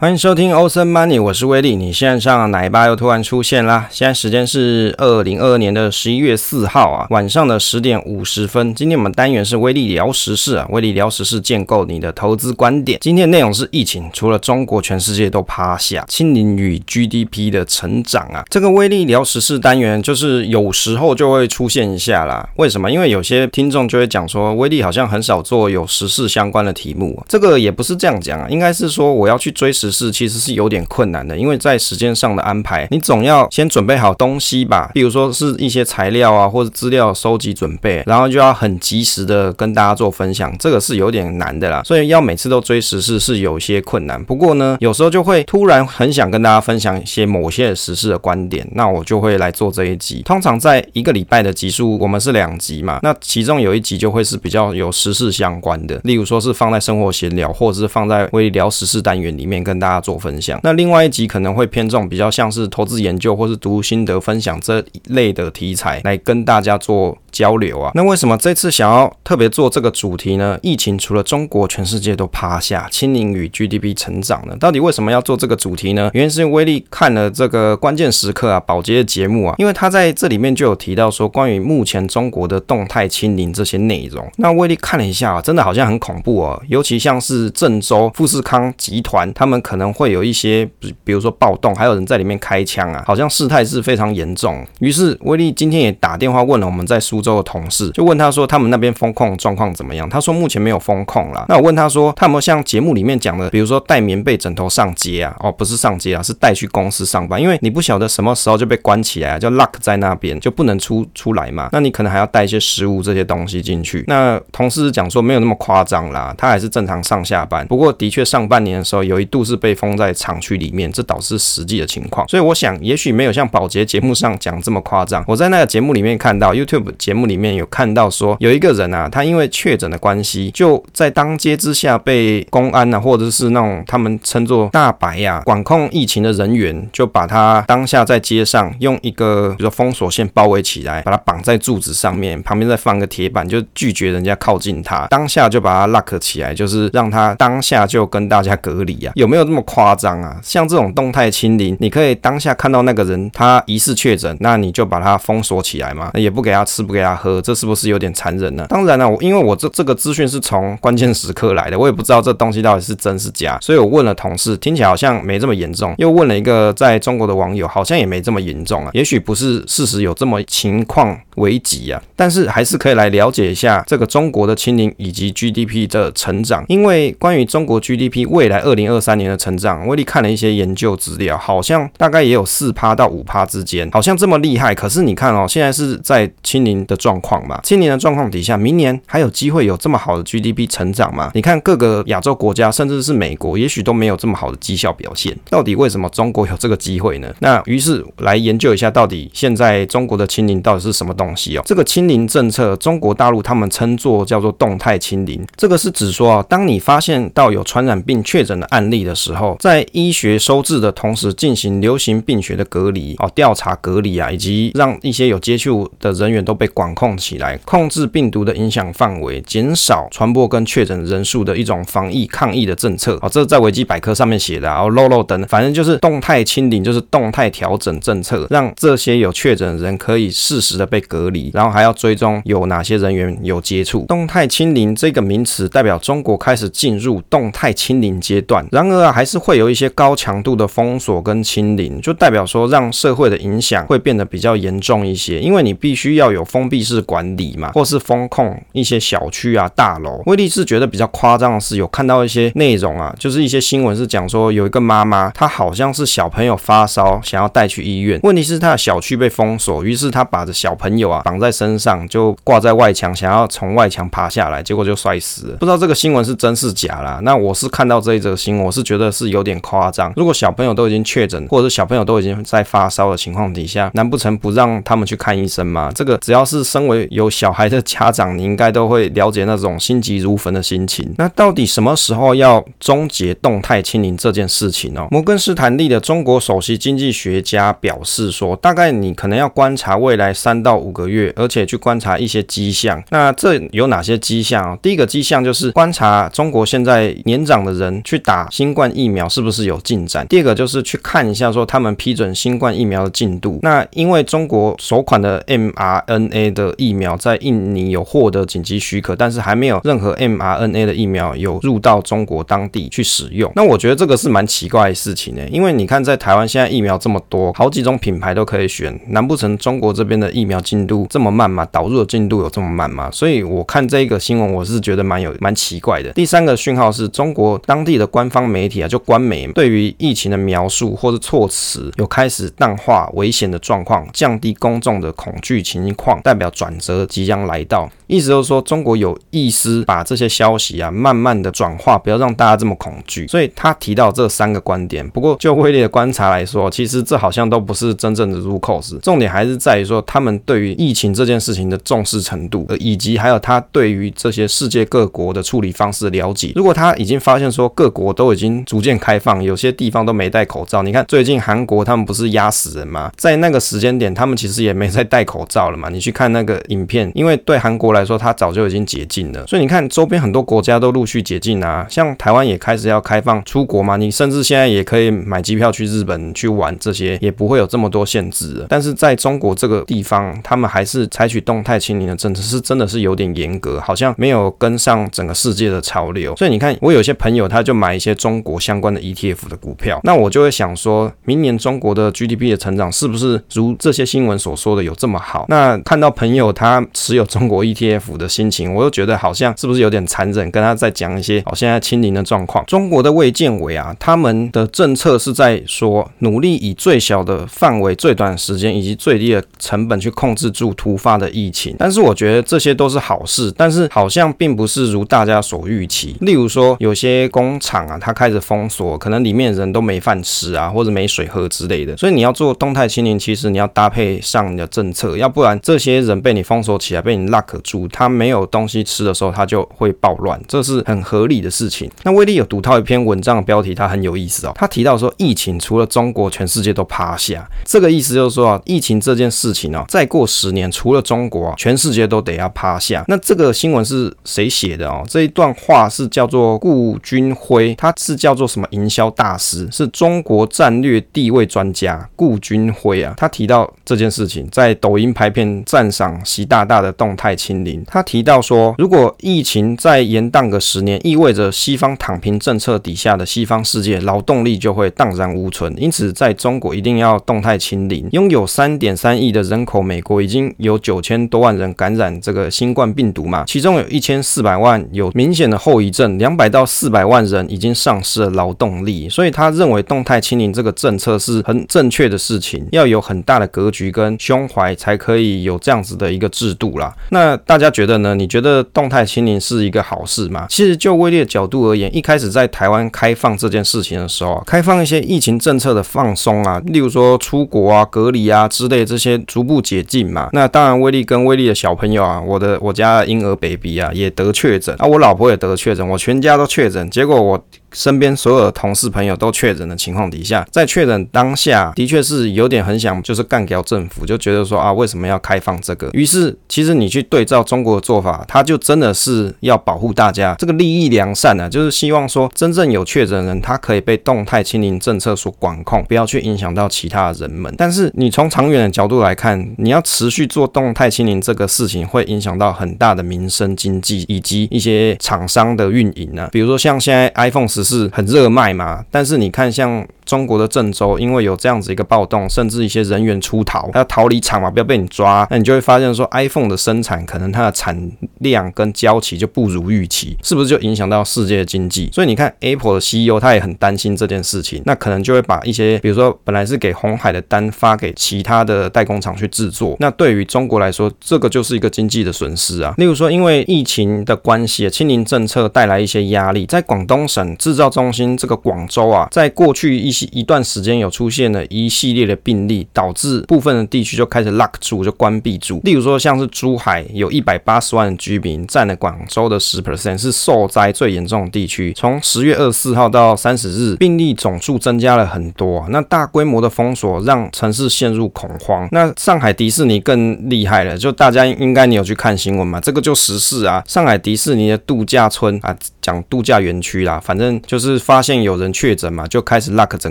欢迎收听 Awesome Money，我是威利。你线上奶爸又突然出现啦！现在时间是二零二二年的十一月四号啊，晚上的十点五十分。今天我们单元是威利聊时事啊，威利聊时事，建构你的投资观点。今天内容是疫情，除了中国，全世界都趴下。清零与 GDP 的成长啊，这个威利聊时事单元就是有时候就会出现一下啦。为什么？因为有些听众就会讲说，威利好像很少做有时事相关的题目。这个也不是这样讲啊，应该是说我要去追时。事，其实是有点困难的，因为在时间上的安排，你总要先准备好东西吧，比如说是一些材料啊，或者资料收集准备，然后就要很及时的跟大家做分享，这个是有点难的啦。所以要每次都追时事是有些困难。不过呢，有时候就会突然很想跟大家分享一些某些时事的观点，那我就会来做这一集。通常在一个礼拜的集数，我们是两集嘛，那其中有一集就会是比较有时事相关的，例如说是放在生活闲聊，或者是放在微聊时事单元里面跟跟大家做分享，那另外一集可能会偏重比较像是投资研究或是读心得分享这一类的题材来跟大家做交流啊。那为什么这次想要特别做这个主题呢？疫情除了中国，全世界都趴下，清零与 GDP 成长呢？到底为什么要做这个主题呢？原因是威利看了这个关键时刻啊，宝洁的节目啊，因为他在这里面就有提到说关于目前中国的动态清零这些内容。那威利看了一下啊，真的好像很恐怖哦，尤其像是郑州富士康集团，他们可能会。有一些，比如说暴动，还有人在里面开枪啊，好像事态是非常严重。于是威利今天也打电话问了我们在苏州的同事，就问他说他们那边封控状况怎么样？他说目前没有封控啦。那我问他说他有没有像节目里面讲的，比如说带棉被、枕头上街啊？哦，不是上街啊，是带去公司上班，因为你不晓得什么时候就被关起来啊，就 lock 在那边，就不能出出来嘛。那你可能还要带一些食物这些东西进去。那同事讲说没有那么夸张啦，他还是正常上下班。不过的确上半年的时候有一度是被封。在厂区里面，这导致实际的情况，所以我想，也许没有像保洁节目上讲这么夸张。我在那个节目里面看到，YouTube 节目里面有看到说，有一个人啊，他因为确诊的关系，就在当街之下被公安啊，或者是那种他们称作大白呀、啊，管控疫情的人员，就把他当下在街上用一个比如说封锁线包围起来，把他绑在柱子上面，旁边再放个铁板，就拒绝人家靠近他，当下就把他 lock 起来，就是让他当下就跟大家隔离啊，有没有这么夸？张啊！像这种动态清零，你可以当下看到那个人他疑似确诊，那你就把他封锁起来嘛，也不给他吃，不给他喝，这是不是有点残忍呢？当然了、我因为我这这个资讯是从关键时刻来的，我也不知道这东西到底是真是假，所以我问了同事，听起来好像没这么严重，又问了一个在中国的网友，好像也没这么严重啊，也许不是事实有这么情况危急啊，但是还是可以来了解一下这个中国的清零以及 GDP 的成长，因为关于中国 GDP 未来二零二三年的成长。威力看了一些研究资料，好像大概也有四趴到五趴之间，好像这么厉害。可是你看哦，现在是在清零的状况嘛，清零的状况底下，明年还有机会有这么好的 GDP 成长吗？你看各个亚洲国家，甚至是美国，也许都没有这么好的绩效表现。到底为什么中国有这个机会呢？那于是来研究一下，到底现在中国的清零到底是什么东西哦？这个清零政策，中国大陆他们称作叫做动态清零，这个是指说啊，当你发现到有传染病确诊的案例的时候，在医学收治的同时，进行流行病学的隔离哦，调查隔离啊，以及让一些有接触的人员都被管控起来，控制病毒的影响范围，减少传播跟确诊人数的一种防疫抗疫的政策哦，这在维基百科上面写的啊，漏漏等，反正就是动态清零，就是动态调整政策，让这些有确诊的人可以适时的被隔离，然后还要追踪有哪些人员有接触。动态清零这个名词代表中国开始进入动态清零阶段，然而，还是会有一些高强度的封锁跟清零，就代表说让社会的影响会变得比较严重一些，因为你必须要有封闭式管理嘛，或是封控一些小区啊、大楼。威力是觉得比较夸张的是，有看到一些内容啊，就是一些新闻是讲说有一个妈妈，她好像是小朋友发烧，想要带去医院，问题是她的小区被封锁，于是她把着小朋友啊绑在身上，就挂在外墙，想要从外墙爬下来，结果就摔死了。不知道这个新闻是真是假啦。那我是看到这一则新闻，我是觉得是有点夸张。如果小朋友都已经确诊，或者是小朋友都已经在发烧的情况底下，难不成不让他们去看医生吗？这个只要是身为有小孩的家长，你应该都会了解那种心急如焚的心情。那到底什么时候要终结动态清零这件事情呢？摩根士丹利的中国首席经济学家表示说，大概你可能要观察未来三到五个月，而且去观察一些迹象。那这有哪些迹象？第一个迹象就是观察中国现在年长的人去打新冠。疫苗是不是有进展，第二个就是去看一下说他们批准新冠疫苗的进度。那因为中国首款的 mRNA 的疫苗在印尼有获得紧急许可，但是还没有任何 mRNA 的疫苗有入到中国当地去使用。那我觉得这个是蛮奇怪的事情呢，因为你看在台湾现在疫苗这么多，好几种品牌都可以选，难不成中国这边的疫苗进度这么慢吗？导入的进度有这么慢吗？所以我看这个新闻，我是觉得蛮有蛮奇怪的。第三个讯号是中国当地的官方媒体啊，就官媒对于疫情的描述或者措辞有开始淡化危险的状况，降低公众的恐惧情况，代表转折即将来到。意思就是说，中国有意思把这些消息啊，慢慢的转化，不要让大家这么恐惧。所以他提到这三个观点。不过就威力的观察来说，其实这好像都不是真正的入口子。重点还是在于说，他们对于疫情这件事情的重视程度，以及还有他对于这些世界各国的处理方式了解。如果他已经发现说各国都已经逐渐开放，有些地方都没戴口罩。你看最近韩国他们不是压死人吗？在那个时间点，他们其实也没在戴口罩了嘛。你去看那个影片，因为对韩国来说，他早就已经解禁了。所以你看周边很多国家都陆续解禁啊，像台湾也开始要开放出国嘛。你甚至现在也可以买机票去日本去玩，这些也不会有这么多限制了。但是在中国这个地方，他们还是采取动态清零的政策，是真的是有点严格，好像没有跟上整个世界的潮流。所以你看，我有些朋友他就买一些中国相关的 ETF 的股票，那我就会想说，明年中国的 GDP 的成长是不是如这些新闻所说的有这么好？那看到朋友他持有中国 ETF 的心情，我又觉得好像是不是有点残忍？跟他在讲一些哦，现在清零的状况。中国的卫健委啊，他们的政策是在说，努力以最小的范围、最短时间以及最低的成本去控制住突发的疫情。但是我觉得这些都是好事，但是好像并不是如大家所预期。例如说，有些工厂啊，它开始封锁，可能里面人都没饭吃啊，或者没水喝之类的。所以你要做动态清零，其实你要搭配上你的政策，要不然这些人被你封锁起来，被你 lock 住，他没有东西吃的时候，他就会暴乱，这是很合理的事情。那威力有读到一篇文章的标题，它很有意思哦。他提到说，疫情除了中国，全世界都趴下。这个意思就是说啊，疫情这件事情哦，再过十年，除了中国啊，全世界都得要趴下。那这个新闻是谁写的哦？这一段话是叫做顾军辉，他是叫叫做什么营销大师，是中国战略地位专家顾军辉啊。他提到这件事情，在抖音拍片赞赏习大大的动态清零。他提到说，如果疫情再延宕个十年，意味着西方躺平政策底下的西方世界劳动力就会荡然无存。因此，在中国一定要动态清零。拥有三点三亿的人口，美国已经有九千多万人感染这个新冠病毒嘛，其中有一千四百万有明显的后遗症，两百到四百万人已经丧失的劳动力。所以他认为动态清零这个政策是很正确的事情，要有很大的格局跟胸怀，才可以有这样子的一个制度啦。那大家觉得呢？你觉得动态清零是一个好事吗？其实就威力的角度而言，一开始在台湾开放这件事情的时候啊，开放一些疫情政策的放松啊，例如说出国啊、隔离啊之类这些逐步解禁嘛。那当然，威力跟威力的小朋友啊，我的我家婴儿 baby 啊也得确诊啊，我老婆也得确诊，我全家都确诊，结果我。身边所有的同事朋友都确诊的情况底下，在确诊当下的确是有点很想就是干掉政府，就觉得说啊，为什么要开放这个？于是其实你去对照中国的做法，他就真的是要保护大家这个利益良善啊，就是希望说真正有确诊人，他可以被动态清零政策所管控，不要去影响到其他的人们。但是你从长远的角度来看，你要持续做动态清零这个事情，会影响到很大的民生经济以及一些厂商的运营啊，比如说像现在 iPhone 十。只是很热卖嘛，但是你看像。中国的郑州因为有这样子一个暴动，甚至一些人员出逃，他要逃离场嘛，不要被你抓，那你就会发现说，iPhone 的生产可能它的产量跟交期就不如预期，是不是就影响到世界经济？所以你看 Apple 的 CEO 他也很担心这件事情，那可能就会把一些，比如说本来是给红海的单发给其他的代工厂去制作，那对于中国来说，这个就是一个经济的损失啊。例如说，因为疫情的关系，清零政策带来一些压力，在广东省制造中心这个广州啊，在过去一些。一段时间有出现了一系列的病例，导致部分的地区就开始 lock 住，就关闭住。例如说，像是珠海有一百八十万的居民，占了广州的十 percent，是受灾最严重的地区。从十月二十四号到三十日，病例总数增加了很多。那大规模的封锁让城市陷入恐慌。那上海迪士尼更厉害了，就大家应该你有去看新闻嘛？这个就时事啊，上海迪士尼的度假村啊。讲度假园区啦，反正就是发现有人确诊嘛，就开始 lock 整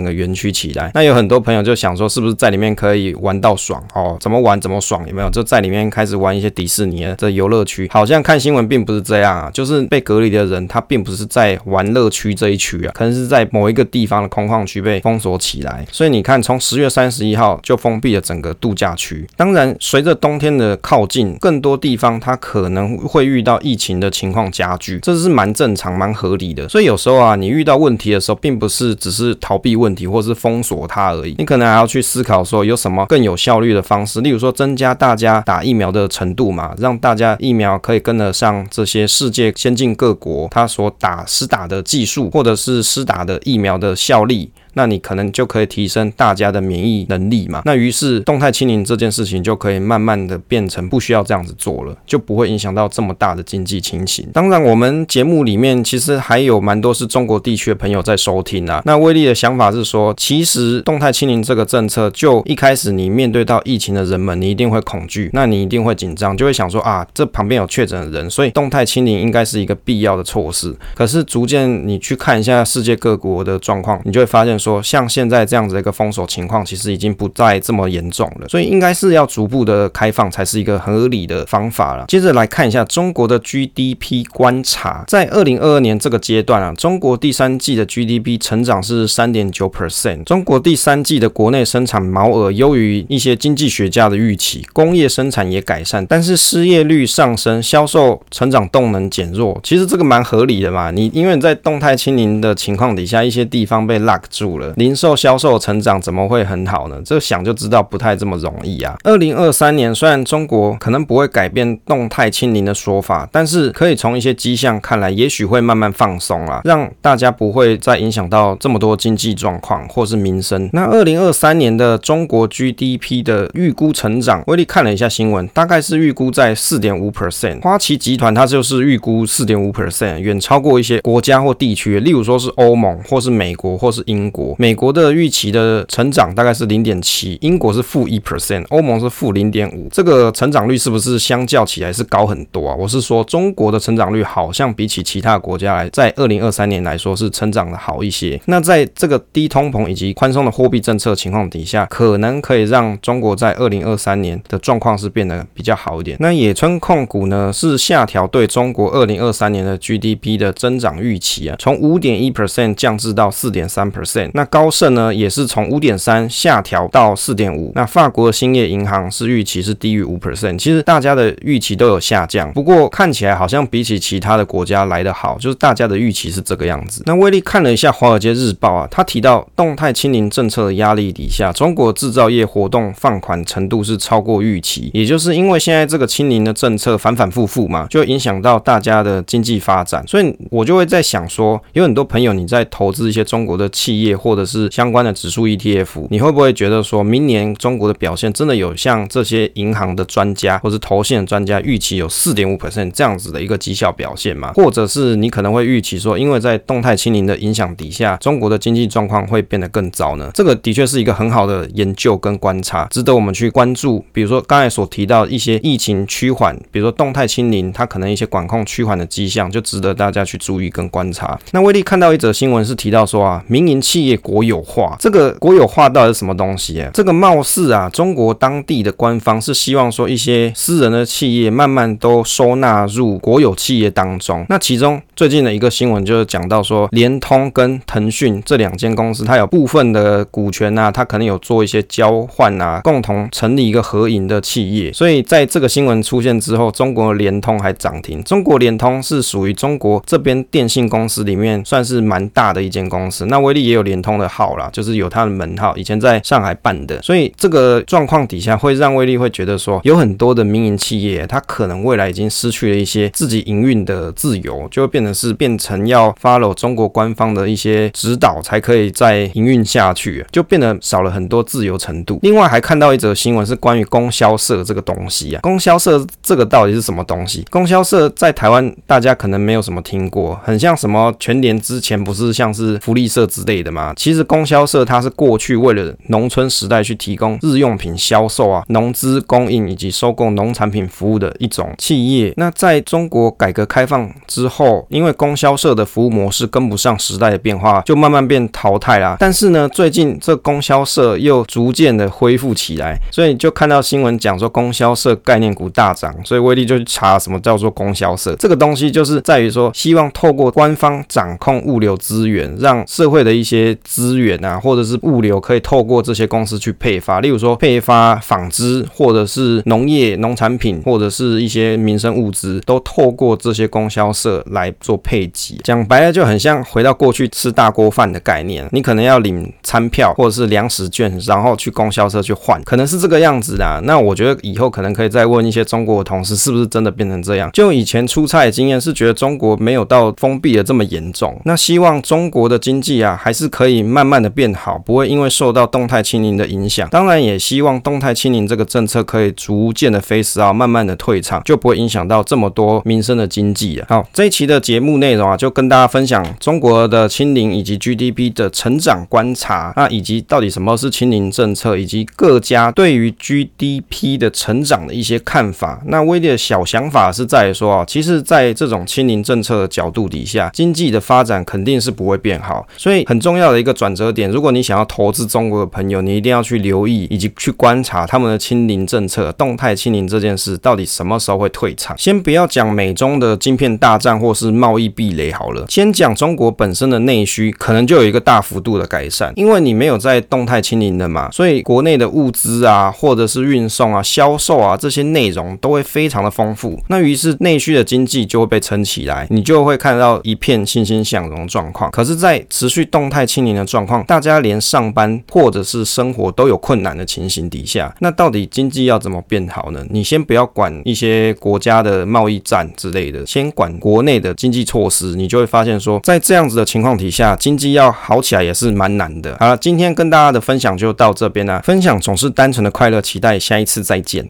个园区起来。那有很多朋友就想说，是不是在里面可以玩到爽哦？怎么玩怎么爽？有没有？就在里面开始玩一些迪士尼的这游乐区？好像看新闻并不是这样啊，就是被隔离的人他并不是在玩乐区这一区啊，可能是在某一个地方的空旷区被封锁起来。所以你看，从十月三十一号就封闭了整个度假区。当然，随着冬天的靠近，更多地方它可能会遇到疫情的情况加剧，这是蛮正常、蛮合理的。所以有时候啊，你遇到问题的时候，并不是只是逃避问题或是封锁它而已，你可能还要去思考说有什么更有效率的方式，例如说增加大家打疫苗的程度嘛，让大家疫苗可以跟得上这些世界先进各国它所打施打的技术，或者是施打的疫苗的效力。那你可能就可以提升大家的免疫能力嘛。那于是动态清零这件事情就可以慢慢的变成不需要这样子做了，就不会影响到这么大的经济情形。当然，我们节目里面其实还有蛮多是中国地区的朋友在收听啊。那威力的想法是说，其实动态清零这个政策，就一开始你面对到疫情的人们，你一定会恐惧，那你一定会紧张，就会想说啊，这旁边有确诊的人，所以动态清零应该是一个必要的措施。可是逐渐你去看一下世界各国的状况，你就会发现说。像现在这样子一个封锁情况，其实已经不再这么严重了，所以应该是要逐步的开放才是一个合理的方法了。接着来看一下中国的 GDP 观察，在二零二二年这个阶段啊，中国第三季的 GDP 成长是三点九 percent，中国第三季的国内生产毛额优于一些经济学家的预期，工业生产也改善，但是失业率上升，销售成长动能减弱。其实这个蛮合理的嘛，你因为在动态清零的情况底下，一些地方被 lock 住。了零售销售成长怎么会很好呢？这想就知道不太这么容易啊。二零二三年虽然中国可能不会改变动态清零的说法，但是可以从一些迹象看来，也许会慢慢放松啦，让大家不会再影响到这么多经济状况或是民生。那二零二三年的中国 GDP 的预估成长，威力看了一下新闻，大概是预估在四点五 percent。花旗集团它就是预估四点五 percent，远超过一些国家或地区，例如说是欧盟或是美国或是英国。美国的预期的成长大概是零点七，英国是负一 percent，欧盟是负零点五，这个成长率是不是相较起来是高很多啊？我是说中国的成长率好像比起其他国家来，在二零二三年来说是成长的好一些。那在这个低通膨以及宽松的货币政策情况底下，可能可以让中国在二零二三年的状况是变得比较好一点。那野村控股呢是下调对中国二零二三年的 GDP 的增长预期啊，从五点一 percent 降至到四点三 percent。那高盛呢也是从五点三下调到四点五。那法国的兴业银行是预期是低于五 percent。其实大家的预期都有下降，不过看起来好像比起其他的国家来得好，就是大家的预期是这个样子。那威力看了一下《华尔街日报》啊，他提到动态清零政策的压力底下，中国制造业活动放缓程度是超过预期，也就是因为现在这个清零的政策反反复复嘛，就影响到大家的经济发展。所以我就会在想说，有很多朋友你在投资一些中国的企业或者是相关的指数 ETF，你会不会觉得说明年中国的表现真的有像这些银行的专家或是投信的专家预期有四点五 percent 这样子的一个绩效表现吗？或者是你可能会预期说，因为在动态清零的影响底下，中国的经济状况会变得更糟呢？这个的确是一个很好的研究跟观察，值得我们去关注。比如说刚才所提到一些疫情趋缓，比如说动态清零，它可能一些管控趋缓的迹象，就值得大家去注意跟观察。那威力看到一则新闻是提到说啊，民营企业。业国有化，这个国有化到底是什么东西啊？这个貌似啊，中国当地的官方是希望说一些私人的企业慢慢都收纳入国有企业当中。那其中最近的一个新闻就是讲到说，联通跟腾讯这两间公司，它有部分的股权啊，它可能有做一些交换啊，共同成立一个合营的企业。所以在这个新闻出现之后，中国联通还涨停。中国联通是属于中国这边电信公司里面算是蛮大的一间公司。那威力也有联通。的号啦，就是有他的门号，以前在上海办的，所以这个状况底下会让威力会觉得说，有很多的民营企业，它可能未来已经失去了一些自己营运的自由，就会变成是变成要 follow 中国官方的一些指导才可以再营运下去，就变得少了很多自由程度。另外还看到一则新闻是关于供销社这个东西啊，供销社这个到底是什么东西？供销社在台湾大家可能没有什么听过，很像什么全联之前不是像是福利社之类的吗？其实供销社它是过去为了农村时代去提供日用品销售啊、农资供应以及收购农产品服务的一种企业。那在中国改革开放之后，因为供销社的服务模式跟不上时代的变化，就慢慢变淘汰啦。但是呢，最近这供销社又逐渐的恢复起来，所以就看到新闻讲说供销社概念股大涨，所以威力就去查什么叫做供销社。这个东西就是在于说，希望透过官方掌控物流资源，让社会的一些资源啊，或者是物流可以透过这些公司去配发，例如说配发纺织，或者是农业农产品，或者是一些民生物资，都透过这些供销社来做配给。讲白了就很像回到过去吃大锅饭的概念，你可能要领餐票或者是粮食券，然后去供销社去换，可能是这个样子的。那我觉得以后可能可以再问一些中国的同事，是不是真的变成这样？就以前出差的经验是觉得中国没有到封闭的这么严重。那希望中国的经济啊，还是可以慢慢的变好，不会因为受到动态清零的影响。当然也希望动态清零这个政策可以逐渐的 phase out，慢慢的退场，就不会影响到这么多民生的经济啊。好，这一期的节目内容啊，就跟大家分享中国的清零以及 GDP 的成长观察，那以及到底什么是清零政策，以及各家对于 GDP 的成长的一些看法。那威力的小想法是在于说啊，其实，在这种清零政策的角度底下，经济的发展肯定是不会变好。所以很重要的一个转折点，如果你想要投资中国的朋友，你一定要去留意以及去观察他们的清零政策、动态清零这件事到底什么时候会退场。先不要讲美中的晶片大战或是贸易壁垒好了，先讲中国本身的内需，可能就有一个大幅度的改善，因为你没有在动态清零的嘛，所以国内的物资啊，或者是运送啊、销售啊这些内容都会非常的丰富。那于是内需的经济就会被撑起来，你就会看到一片欣欣向荣状况。可是，在持续动态清零的状况，大家连上班或者是生活都有困难的情形底下，那到底经济要怎么变好呢？你先不要管一些国家的贸易战之类的，先管国内的经济措施，你就会发现说，在这样子的情况底下，经济要好起来也是蛮难的。好了，今天跟大家的分享就到这边了。分享总是单纯的快乐，期待下一次再见。